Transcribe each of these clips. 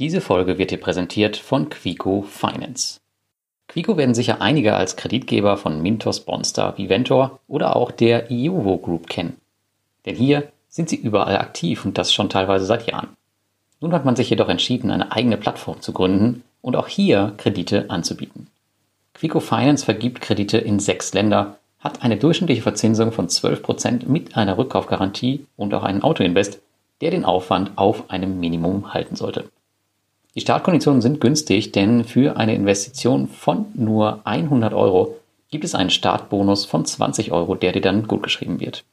Diese Folge wird dir präsentiert von Quico Finance. Quico werden sicher einige als Kreditgeber von Mintos, Bonstar, Viventor oder auch der Iovo Group kennen. Denn hier sind sie überall aktiv und das schon teilweise seit Jahren. Nun hat man sich jedoch entschieden, eine eigene Plattform zu gründen und auch hier Kredite anzubieten. Quico Finance vergibt Kredite in sechs Länder, hat eine durchschnittliche Verzinsung von 12% mit einer Rückkaufgarantie und auch einen Autoinvest, der den Aufwand auf einem Minimum halten sollte. Die Startkonditionen sind günstig, denn für eine Investition von nur 100 Euro gibt es einen Startbonus von 20 Euro, der dir dann gutgeschrieben wird.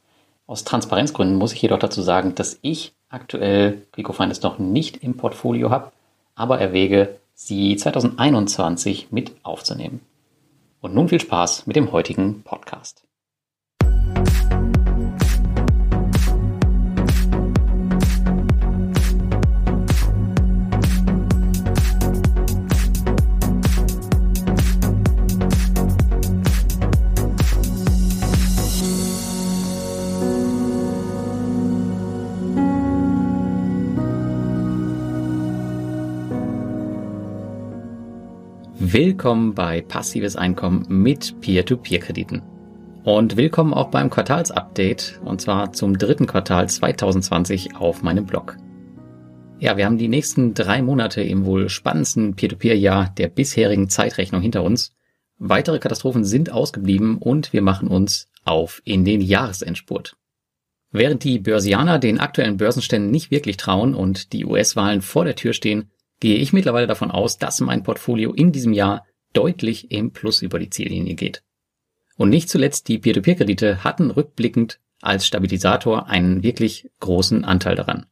Aus Transparenzgründen muss ich jedoch dazu sagen, dass ich aktuell Finance noch nicht im Portfolio habe, aber erwäge, sie 2021 mit aufzunehmen. Und nun viel Spaß mit dem heutigen Podcast. Willkommen bei Passives Einkommen mit Peer-to-Peer-Krediten. Und willkommen auch beim Quartalsupdate, und zwar zum dritten Quartal 2020 auf meinem Blog. Ja, wir haben die nächsten drei Monate im wohl spannendsten Peer-to-Peer-Jahr der bisherigen Zeitrechnung hinter uns. Weitere Katastrophen sind ausgeblieben und wir machen uns auf in den Jahresendspurt. Während die Börsianer den aktuellen Börsenständen nicht wirklich trauen und die US-Wahlen vor der Tür stehen, gehe ich mittlerweile davon aus, dass mein Portfolio in diesem Jahr deutlich im Plus über die Ziellinie geht. Und nicht zuletzt die Peer-to-Peer-Kredite hatten rückblickend als Stabilisator einen wirklich großen Anteil daran.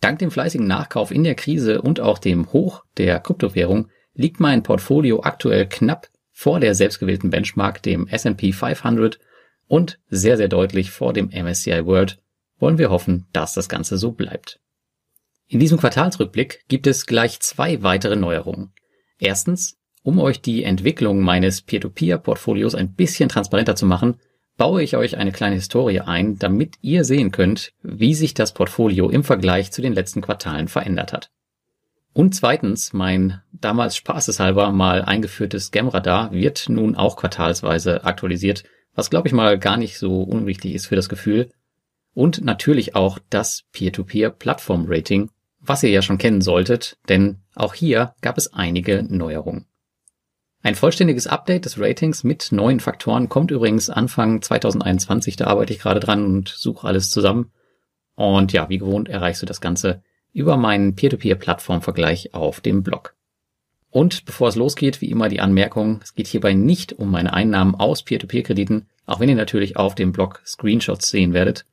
Dank dem fleißigen Nachkauf in der Krise und auch dem Hoch der Kryptowährung liegt mein Portfolio aktuell knapp vor der selbstgewählten Benchmark, dem S&P 500 und sehr, sehr deutlich vor dem MSCI World. Wollen wir hoffen, dass das Ganze so bleibt. In diesem Quartalsrückblick gibt es gleich zwei weitere Neuerungen. Erstens, um euch die Entwicklung meines Peer-to-Peer-Portfolios ein bisschen transparenter zu machen, baue ich euch eine kleine Historie ein, damit ihr sehen könnt, wie sich das Portfolio im Vergleich zu den letzten Quartalen verändert hat. Und zweitens, mein damals spaßeshalber mal eingeführtes Scam-Radar wird nun auch quartalsweise aktualisiert, was glaube ich mal gar nicht so unwichtig ist für das Gefühl. Und natürlich auch das Peer-to-Peer-Plattform-Rating, was ihr ja schon kennen solltet, denn auch hier gab es einige Neuerungen. Ein vollständiges Update des Ratings mit neuen Faktoren kommt übrigens Anfang 2021, da arbeite ich gerade dran und suche alles zusammen. Und ja, wie gewohnt erreichst du das Ganze über meinen Peer-to-Peer-Plattform-Vergleich auf dem Blog. Und bevor es losgeht, wie immer die Anmerkung, es geht hierbei nicht um meine Einnahmen aus Peer-to-Peer-Krediten, auch wenn ihr natürlich auf dem Blog Screenshots sehen werdet.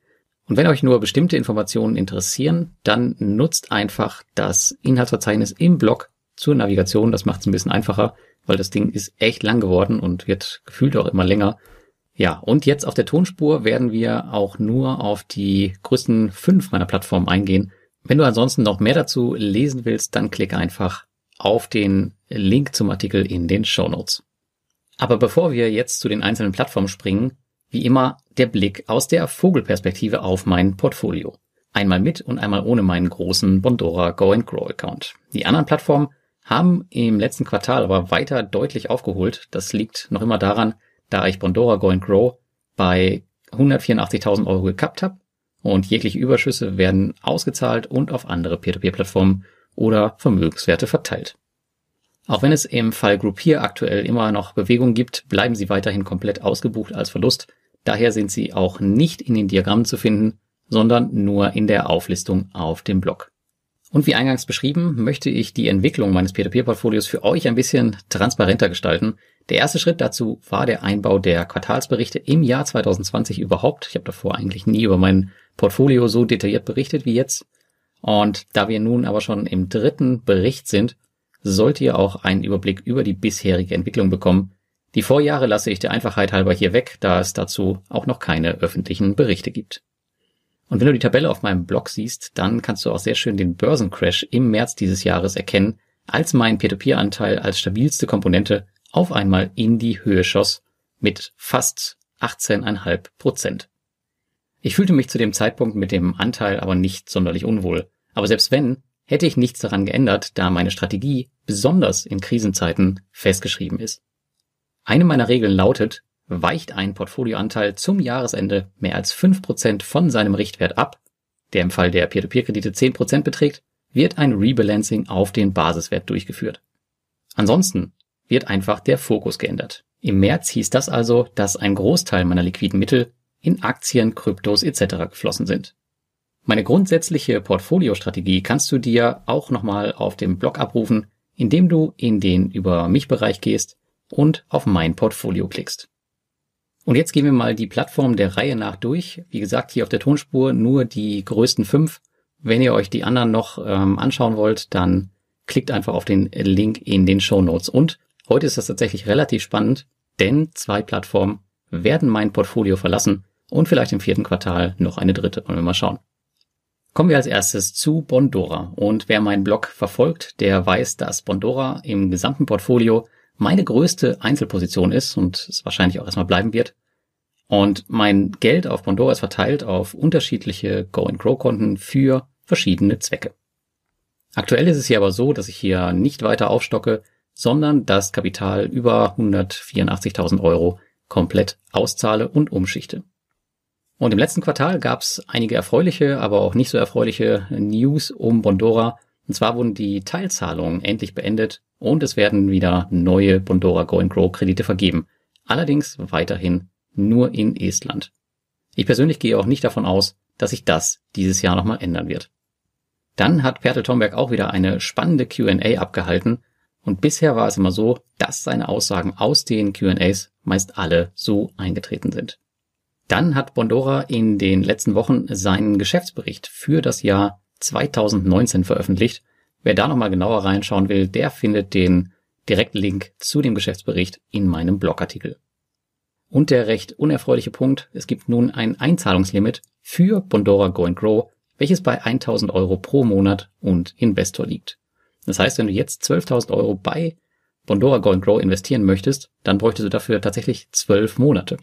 Und wenn euch nur bestimmte Informationen interessieren, dann nutzt einfach das Inhaltsverzeichnis im Blog zur Navigation. Das macht es ein bisschen einfacher, weil das Ding ist echt lang geworden und wird gefühlt auch immer länger. Ja, und jetzt auf der Tonspur werden wir auch nur auf die größten fünf meiner Plattformen eingehen. Wenn du ansonsten noch mehr dazu lesen willst, dann klick einfach auf den Link zum Artikel in den Show Notes. Aber bevor wir jetzt zu den einzelnen Plattformen springen, wie immer der Blick aus der Vogelperspektive auf mein Portfolio. Einmal mit und einmal ohne meinen großen Bondora Go and Grow Account. Die anderen Plattformen haben im letzten Quartal aber weiter deutlich aufgeholt. Das liegt noch immer daran, da ich Bondora Go and Grow bei 184.000 Euro gekappt habe und jegliche Überschüsse werden ausgezahlt und auf andere Peer-to-Peer-Plattformen oder Vermögenswerte verteilt. Auch wenn es im Fall Groupier aktuell immer noch Bewegung gibt, bleiben sie weiterhin komplett ausgebucht als Verlust. Daher sind sie auch nicht in den Diagrammen zu finden, sondern nur in der Auflistung auf dem Blog. Und wie eingangs beschrieben, möchte ich die Entwicklung meines Peer-to-Peer-Portfolios für euch ein bisschen transparenter gestalten. Der erste Schritt dazu war der Einbau der Quartalsberichte im Jahr 2020 überhaupt. Ich habe davor eigentlich nie über mein Portfolio so detailliert berichtet wie jetzt. Und da wir nun aber schon im dritten Bericht sind, sollt ihr auch einen Überblick über die bisherige Entwicklung bekommen. Die Vorjahre lasse ich der Einfachheit halber hier weg, da es dazu auch noch keine öffentlichen Berichte gibt. Und wenn du die Tabelle auf meinem Blog siehst, dann kannst du auch sehr schön den Börsencrash im März dieses Jahres erkennen, als mein Peer-to-Peer-Anteil als stabilste Komponente auf einmal in die Höhe schoss mit fast 18,5 Prozent. Ich fühlte mich zu dem Zeitpunkt mit dem Anteil aber nicht sonderlich unwohl. Aber selbst wenn, hätte ich nichts daran geändert, da meine Strategie besonders in Krisenzeiten festgeschrieben ist. Eine meiner Regeln lautet, weicht ein Portfolioanteil zum Jahresende mehr als 5% von seinem Richtwert ab, der im Fall der Peer-to-Peer-Kredite 10% beträgt, wird ein Rebalancing auf den Basiswert durchgeführt. Ansonsten wird einfach der Fokus geändert. Im März hieß das also, dass ein Großteil meiner liquiden Mittel in Aktien, Kryptos etc. geflossen sind. Meine grundsätzliche Portfoliostrategie kannst du dir auch nochmal auf dem Blog abrufen, indem du in den Über mich Bereich gehst und auf mein Portfolio klickst. Und jetzt gehen wir mal die Plattform der Reihe nach durch. Wie gesagt, hier auf der Tonspur nur die größten fünf. Wenn ihr euch die anderen noch ähm, anschauen wollt, dann klickt einfach auf den Link in den Show Notes. Und heute ist das tatsächlich relativ spannend, denn zwei Plattformen werden mein Portfolio verlassen und vielleicht im vierten Quartal noch eine dritte. Wollen wir mal schauen. Kommen wir als erstes zu Bondora. Und wer meinen Blog verfolgt, der weiß, dass Bondora im gesamten Portfolio meine größte Einzelposition ist und es wahrscheinlich auch erstmal bleiben wird. Und mein Geld auf Bondora ist verteilt auf unterschiedliche Go-and-Grow-Konten für verschiedene Zwecke. Aktuell ist es hier aber so, dass ich hier nicht weiter aufstocke, sondern das Kapital über 184.000 Euro komplett auszahle und umschichte. Und im letzten Quartal gab es einige erfreuliche, aber auch nicht so erfreuliche News um Bondora. Und zwar wurden die Teilzahlungen endlich beendet und es werden wieder neue Bondora Go and Grow Kredite vergeben. Allerdings weiterhin nur in Estland. Ich persönlich gehe auch nicht davon aus, dass sich das dieses Jahr nochmal ändern wird. Dann hat Pertel Tomberg auch wieder eine spannende Q&A abgehalten und bisher war es immer so, dass seine Aussagen aus den Q&As meist alle so eingetreten sind. Dann hat Bondora in den letzten Wochen seinen Geschäftsbericht für das Jahr 2019 veröffentlicht Wer da nochmal genauer reinschauen will, der findet den direkten Link zu dem Geschäftsbericht in meinem Blogartikel. Und der recht unerfreuliche Punkt, es gibt nun ein Einzahlungslimit für Bondora Go and Grow, welches bei 1000 Euro pro Monat und Investor liegt. Das heißt, wenn du jetzt 12.000 Euro bei Bondora Go and Grow investieren möchtest, dann bräuchtest du dafür tatsächlich 12 Monate.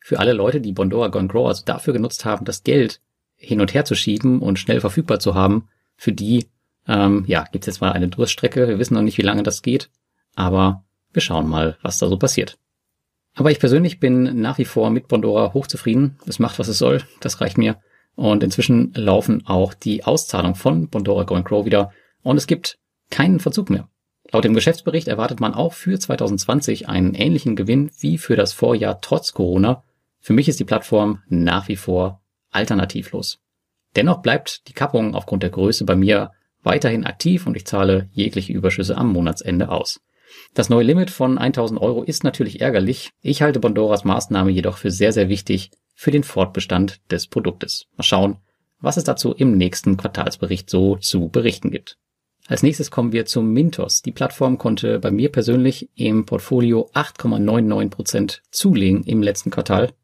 Für alle Leute, die Bondora Go and Grow also dafür genutzt haben, das Geld hin und her zu schieben und schnell verfügbar zu haben, für die ähm, ja, gibt's jetzt mal eine Durststrecke. Wir wissen noch nicht, wie lange das geht, aber wir schauen mal, was da so passiert. Aber ich persönlich bin nach wie vor mit Bondora hochzufrieden. Es macht, was es soll. Das reicht mir. Und inzwischen laufen auch die Auszahlungen von Bondora Go Grow wieder. Und es gibt keinen Verzug mehr. Laut dem Geschäftsbericht erwartet man auch für 2020 einen ähnlichen Gewinn wie für das Vorjahr trotz Corona. Für mich ist die Plattform nach wie vor alternativlos. Dennoch bleibt die Kappung aufgrund der Größe bei mir weiterhin aktiv und ich zahle jegliche Überschüsse am Monatsende aus. Das neue Limit von 1000 Euro ist natürlich ärgerlich. Ich halte Bondoras Maßnahme jedoch für sehr, sehr wichtig für den Fortbestand des Produktes. Mal schauen, was es dazu im nächsten Quartalsbericht so zu berichten gibt. Als nächstes kommen wir zum Mintos. Die Plattform konnte bei mir persönlich im Portfolio 8,99% zulegen im letzten Quartal.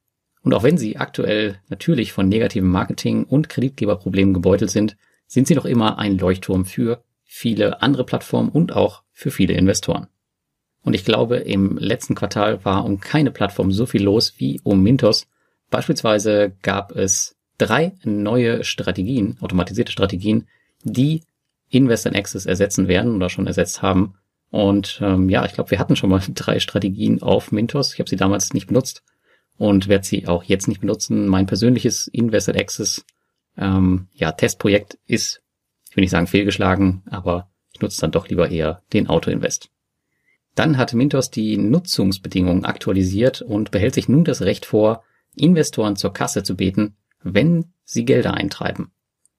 Und auch wenn sie aktuell natürlich von negativem Marketing und Kreditgeberproblemen gebeutelt sind, sind sie noch immer ein Leuchtturm für viele andere Plattformen und auch für viele Investoren. Und ich glaube, im letzten Quartal war um keine Plattform so viel los wie um Mintos. Beispielsweise gab es drei neue Strategien, automatisierte Strategien, die Invest in Access ersetzen werden oder schon ersetzt haben. Und ähm, ja, ich glaube, wir hatten schon mal drei Strategien auf Mintos. Ich habe sie damals nicht benutzt und werde sie auch jetzt nicht benutzen. Mein persönliches Invested Access ähm, ja, Testprojekt ist, ich will nicht sagen fehlgeschlagen, aber ich nutze dann doch lieber eher den Autoinvest. Dann hat Mintos die Nutzungsbedingungen aktualisiert und behält sich nun das Recht vor, Investoren zur Kasse zu beten, wenn sie Gelder eintreiben.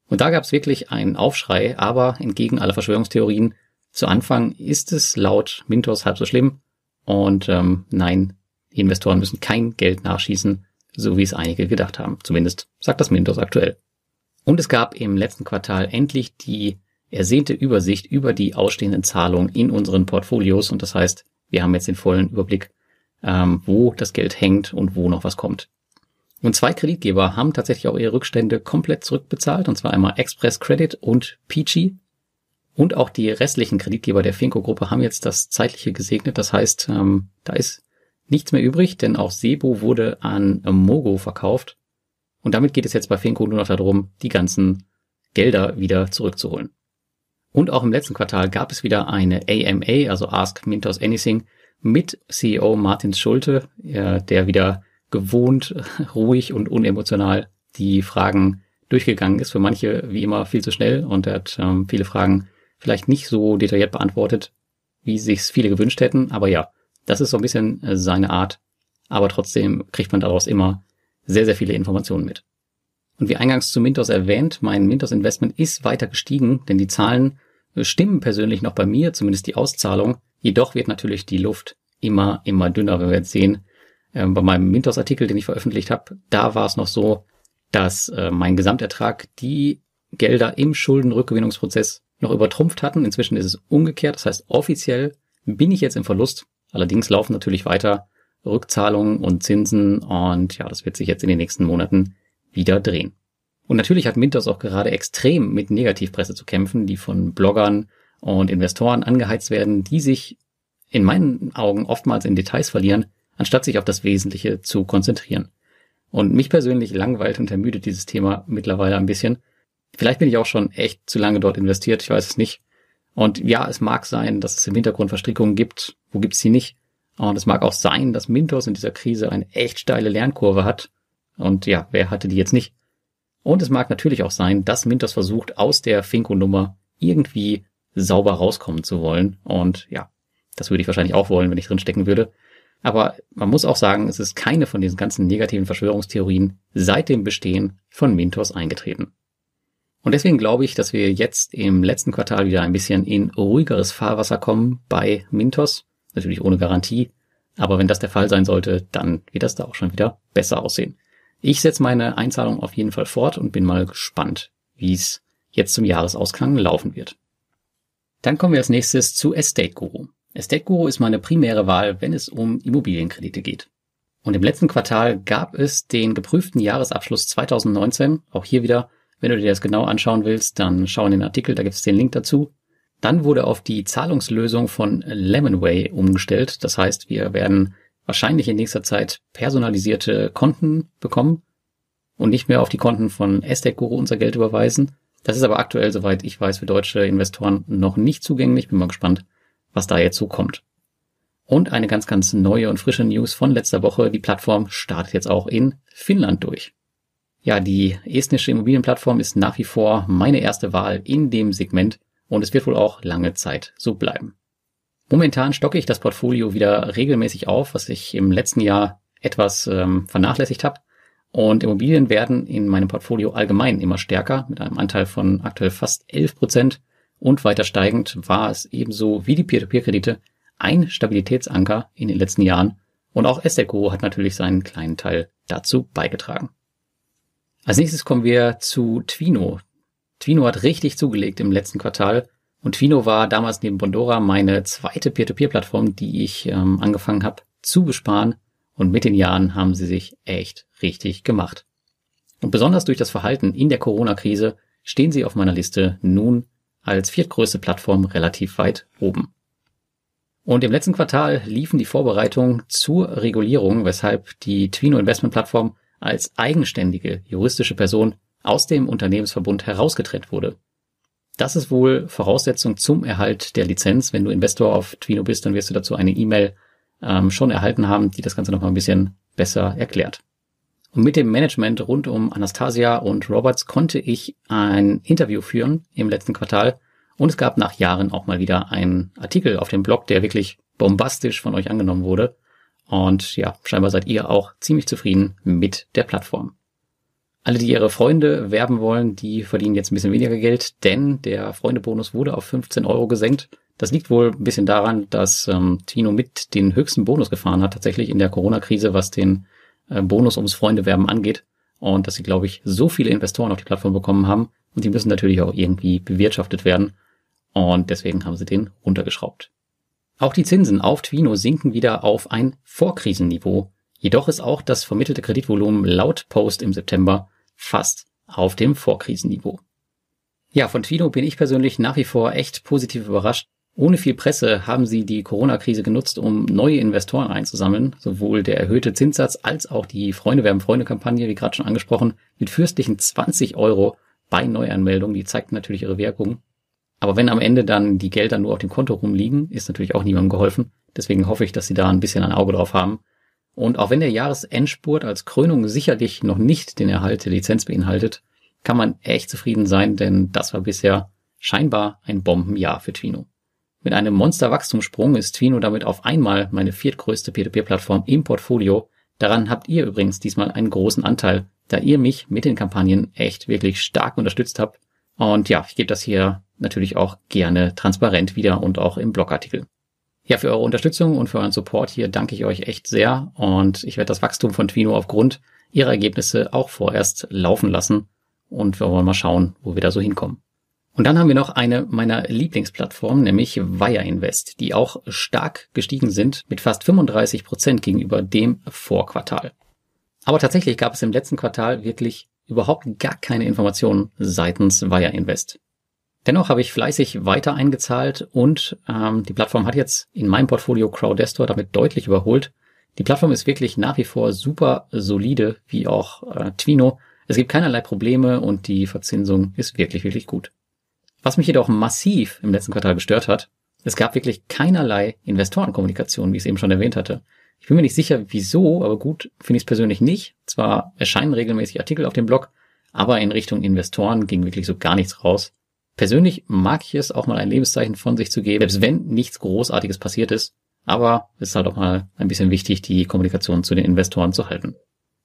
Und da gab es wirklich einen Aufschrei, aber entgegen aller Verschwörungstheorien, zu Anfang ist es laut Mintos halb so schlimm. Und ähm, nein, Investoren müssen kein Geld nachschießen, so wie es einige gedacht haben. Zumindest sagt das Mintos aktuell. Und es gab im letzten Quartal endlich die ersehnte Übersicht über die ausstehenden Zahlungen in unseren Portfolios. Und das heißt, wir haben jetzt den vollen Überblick, ähm, wo das Geld hängt und wo noch was kommt. Und zwei Kreditgeber haben tatsächlich auch ihre Rückstände komplett zurückbezahlt, und zwar einmal Express Credit und Peachy. Und auch die restlichen Kreditgeber der Finco-Gruppe haben jetzt das Zeitliche gesegnet. Das heißt, ähm, da ist nichts mehr übrig, denn auch Sebo wurde an Mogo verkauft. Und damit geht es jetzt bei Finco nur noch darum, die ganzen Gelder wieder zurückzuholen. Und auch im letzten Quartal gab es wieder eine AMA, also Ask Mintos Anything, mit CEO Martin Schulte, der wieder gewohnt, ruhig und unemotional die Fragen durchgegangen ist. Für manche wie immer viel zu schnell und er hat ähm, viele Fragen vielleicht nicht so detailliert beantwortet, wie sich's viele gewünscht hätten. Aber ja, das ist so ein bisschen äh, seine Art. Aber trotzdem kriegt man daraus immer sehr, sehr viele Informationen mit. Und wie eingangs zu Mintos erwähnt, mein Mintos Investment ist weiter gestiegen, denn die Zahlen äh, stimmen persönlich noch bei mir, zumindest die Auszahlung. Jedoch wird natürlich die Luft immer, immer dünner, wenn wir jetzt sehen. Äh, bei meinem Mintos-Artikel, den ich veröffentlicht habe, da war es noch so, dass äh, mein Gesamtertrag die Gelder im Schuldenrückgewinnungsprozess noch übertrumpft hatten. Inzwischen ist es umgekehrt. Das heißt, offiziell bin ich jetzt im Verlust. Allerdings laufen natürlich weiter Rückzahlungen und Zinsen und ja, das wird sich jetzt in den nächsten Monaten wieder drehen. Und natürlich hat Mintos auch gerade extrem mit Negativpresse zu kämpfen, die von Bloggern und Investoren angeheizt werden, die sich in meinen Augen oftmals in Details verlieren, anstatt sich auf das Wesentliche zu konzentrieren. Und mich persönlich langweilt und ermüdet dieses Thema mittlerweile ein bisschen. Vielleicht bin ich auch schon echt zu lange dort investiert, ich weiß es nicht. Und ja, es mag sein, dass es im Hintergrund Verstrickungen gibt. Wo gibt's sie nicht? Und es mag auch sein, dass Mintos in dieser Krise eine echt steile Lernkurve hat. Und ja, wer hatte die jetzt nicht? Und es mag natürlich auch sein, dass Mintos versucht, aus der Finko-Nummer irgendwie sauber rauskommen zu wollen. Und ja, das würde ich wahrscheinlich auch wollen, wenn ich drin stecken würde. Aber man muss auch sagen, es ist keine von diesen ganzen negativen Verschwörungstheorien seit dem Bestehen von Mintos eingetreten. Und deswegen glaube ich, dass wir jetzt im letzten Quartal wieder ein bisschen in ruhigeres Fahrwasser kommen bei Mintos. Natürlich ohne Garantie. Aber wenn das der Fall sein sollte, dann wird das da auch schon wieder besser aussehen. Ich setze meine Einzahlung auf jeden Fall fort und bin mal gespannt, wie es jetzt zum Jahresausklang laufen wird. Dann kommen wir als nächstes zu Estate Guru. Estate Guru ist meine primäre Wahl, wenn es um Immobilienkredite geht. Und im letzten Quartal gab es den geprüften Jahresabschluss 2019. Auch hier wieder wenn du dir das genau anschauen willst, dann schau in den Artikel, da gibt es den Link dazu. Dann wurde auf die Zahlungslösung von Lemonway umgestellt. Das heißt, wir werden wahrscheinlich in nächster Zeit personalisierte Konten bekommen und nicht mehr auf die Konten von Estate Guru unser Geld überweisen. Das ist aber aktuell, soweit ich weiß, für deutsche Investoren noch nicht zugänglich. Bin mal gespannt, was da jetzt so kommt. Und eine ganz, ganz neue und frische News von letzter Woche. Die Plattform startet jetzt auch in Finnland durch. Ja, die estnische Immobilienplattform ist nach wie vor meine erste Wahl in dem Segment und es wird wohl auch lange Zeit so bleiben. Momentan stocke ich das Portfolio wieder regelmäßig auf, was ich im letzten Jahr etwas ähm, vernachlässigt habe. Und Immobilien werden in meinem Portfolio allgemein immer stärker, mit einem Anteil von aktuell fast 11 Prozent. Und weiter steigend war es ebenso wie die Peer-to-Peer-Kredite ein Stabilitätsanker in den letzten Jahren. Und auch Esteco hat natürlich seinen kleinen Teil dazu beigetragen. Als nächstes kommen wir zu Twino. Twino hat richtig zugelegt im letzten Quartal und Twino war damals neben Bondora meine zweite Peer-to-Peer-Plattform, die ich ähm, angefangen habe zu besparen und mit den Jahren haben sie sich echt richtig gemacht. Und besonders durch das Verhalten in der Corona-Krise stehen sie auf meiner Liste nun als viertgrößte Plattform relativ weit oben. Und im letzten Quartal liefen die Vorbereitungen zur Regulierung, weshalb die Twino Investment Plattform als eigenständige juristische Person aus dem Unternehmensverbund herausgetrennt wurde. Das ist wohl Voraussetzung zum Erhalt der Lizenz. Wenn du Investor auf Twino bist, dann wirst du dazu eine E-Mail ähm, schon erhalten haben, die das Ganze nochmal ein bisschen besser erklärt. Und mit dem Management rund um Anastasia und Roberts konnte ich ein Interview führen im letzten Quartal und es gab nach Jahren auch mal wieder einen Artikel auf dem Blog, der wirklich bombastisch von euch angenommen wurde. Und ja, scheinbar seid ihr auch ziemlich zufrieden mit der Plattform. Alle, die ihre Freunde werben wollen, die verdienen jetzt ein bisschen weniger Geld, denn der Freundebonus wurde auf 15 Euro gesenkt. Das liegt wohl ein bisschen daran, dass ähm, Tino mit den höchsten Bonus gefahren hat, tatsächlich in der Corona-Krise, was den äh, Bonus ums Freundewerben angeht. Und dass sie, glaube ich, so viele Investoren auf die Plattform bekommen haben. Und die müssen natürlich auch irgendwie bewirtschaftet werden. Und deswegen haben sie den runtergeschraubt. Auch die Zinsen auf Twino sinken wieder auf ein Vorkrisenniveau. Jedoch ist auch das vermittelte Kreditvolumen laut Post im September fast auf dem Vorkrisenniveau. Ja, von Twino bin ich persönlich nach wie vor echt positiv überrascht. Ohne viel Presse haben sie die Corona-Krise genutzt, um neue Investoren einzusammeln. Sowohl der erhöhte Zinssatz als auch die Freunde werben Freunde-Kampagne, wie gerade schon angesprochen, mit fürstlichen 20 Euro bei Neuanmeldungen. Die zeigt natürlich ihre Wirkung. Aber wenn am Ende dann die Gelder nur auf dem Konto rumliegen, ist natürlich auch niemandem geholfen. Deswegen hoffe ich, dass Sie da ein bisschen ein Auge drauf haben. Und auch wenn der Jahresendspurt als Krönung sicherlich noch nicht den Erhalt der Lizenz beinhaltet, kann man echt zufrieden sein, denn das war bisher scheinbar ein Bombenjahr für Twino. Mit einem Monsterwachstumssprung ist Twino damit auf einmal meine viertgrößte P2P-Plattform im Portfolio. Daran habt ihr übrigens diesmal einen großen Anteil, da ihr mich mit den Kampagnen echt wirklich stark unterstützt habt. Und ja, ich gebe das hier natürlich auch gerne transparent wieder und auch im Blogartikel. Ja, für eure Unterstützung und für euren Support hier danke ich euch echt sehr und ich werde das Wachstum von Twino aufgrund ihrer Ergebnisse auch vorerst laufen lassen und wir wollen mal schauen, wo wir da so hinkommen. Und dann haben wir noch eine meiner Lieblingsplattformen, nämlich Wire Invest, die auch stark gestiegen sind mit fast 35 Prozent gegenüber dem Vorquartal. Aber tatsächlich gab es im letzten Quartal wirklich überhaupt gar keine Informationen seitens Wire Invest. Dennoch habe ich fleißig weiter eingezahlt und ähm, die Plattform hat jetzt in meinem Portfolio Crowdestor damit deutlich überholt. Die Plattform ist wirklich nach wie vor super solide, wie auch äh, Twino. Es gibt keinerlei Probleme und die Verzinsung ist wirklich, wirklich gut. Was mich jedoch massiv im letzten Quartal gestört hat, es gab wirklich keinerlei Investorenkommunikation, wie ich es eben schon erwähnt hatte. Ich bin mir nicht sicher, wieso, aber gut, finde ich es persönlich nicht. Zwar erscheinen regelmäßig Artikel auf dem Blog, aber in Richtung Investoren ging wirklich so gar nichts raus. Persönlich mag ich es, auch mal ein Lebenszeichen von sich zu geben, selbst wenn nichts Großartiges passiert ist. Aber es ist halt auch mal ein bisschen wichtig, die Kommunikation zu den Investoren zu halten.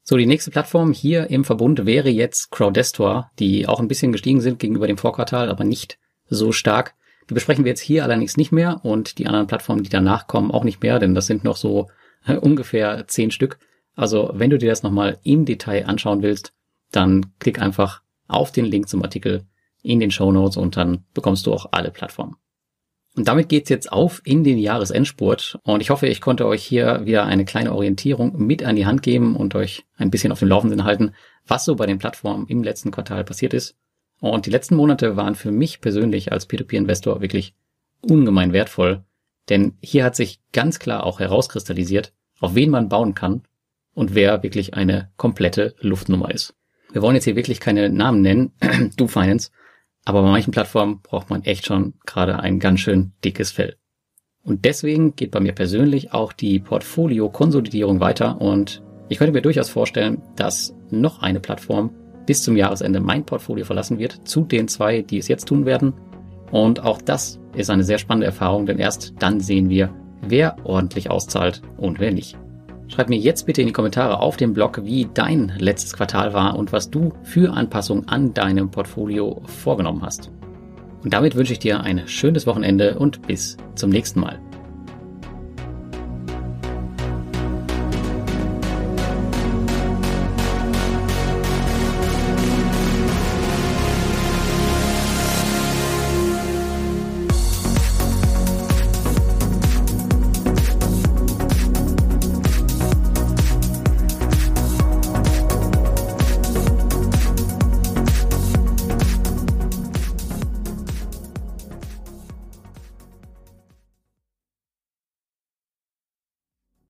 So, die nächste Plattform hier im Verbund wäre jetzt Crowdestor, die auch ein bisschen gestiegen sind gegenüber dem Vorquartal, aber nicht so stark. Die besprechen wir jetzt hier allerdings nicht mehr und die anderen Plattformen, die danach kommen, auch nicht mehr, denn das sind noch so äh, ungefähr zehn Stück. Also wenn du dir das nochmal im Detail anschauen willst, dann klick einfach auf den Link zum Artikel in den Show Notes und dann bekommst du auch alle Plattformen. Und damit geht's jetzt auf in den Jahresendspurt. Und ich hoffe, ich konnte euch hier wieder eine kleine Orientierung mit an die Hand geben und euch ein bisschen auf dem Laufenden halten, was so bei den Plattformen im letzten Quartal passiert ist. Und die letzten Monate waren für mich persönlich als P2P-Investor wirklich ungemein wertvoll. Denn hier hat sich ganz klar auch herauskristallisiert, auf wen man bauen kann und wer wirklich eine komplette Luftnummer ist. Wir wollen jetzt hier wirklich keine Namen nennen, du Finance, aber bei manchen Plattformen braucht man echt schon gerade ein ganz schön dickes Fell. Und deswegen geht bei mir persönlich auch die Portfolio-Konsolidierung weiter und ich könnte mir durchaus vorstellen, dass noch eine Plattform bis zum Jahresende mein Portfolio verlassen wird, zu den zwei, die es jetzt tun werden. Und auch das ist eine sehr spannende Erfahrung, denn erst dann sehen wir, wer ordentlich auszahlt und wer nicht. Schreib mir jetzt bitte in die Kommentare auf dem Blog, wie dein letztes Quartal war und was du für Anpassungen an deinem Portfolio vorgenommen hast. Und damit wünsche ich dir ein schönes Wochenende und bis zum nächsten Mal.